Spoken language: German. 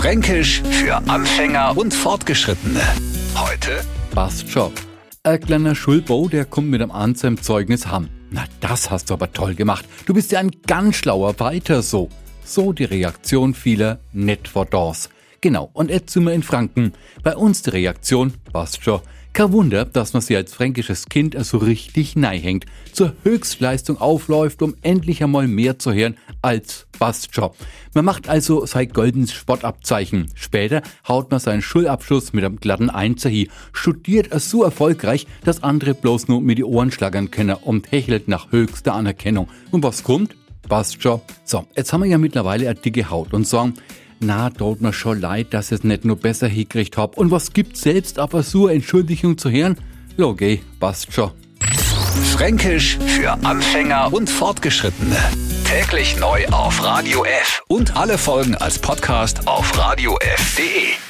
Fränkisch für Anfänger und Fortgeschrittene. Heute schon. Ein kleiner Schulbau, der kommt mit einem Anzeim Zeugnis ham. Na, das hast du aber toll gemacht. Du bist ja ein ganz schlauer Weiter so. So die Reaktion vieler net. Genau, und jetzt sind wir in Franken. Bei uns die Reaktion, schon. Kein Wunder, dass man sie als fränkisches Kind so richtig hängt, zur Höchstleistung aufläuft, um endlich einmal mehr zu hören als schon. Man macht also sein goldenes Sportabzeichen. Später haut man seinen Schulabschluss mit einem glatten Einser hin, studiert es so erfolgreich, dass andere bloß nur mit die Ohren schlagern können und hechelt nach höchster Anerkennung. Und was kommt? Schon. So, jetzt haben wir ja mittlerweile eine dicke Haut und sagen, na, tut mir schon leid, dass ich es nicht nur besser hingekriegt hab. Und was gibt selbst aber so Entschuldigung zu hören? Logi, passt schon. Fränkisch für Anfänger und Fortgeschrittene. Täglich neu auf Radio F und alle Folgen als Podcast auf radiof.de.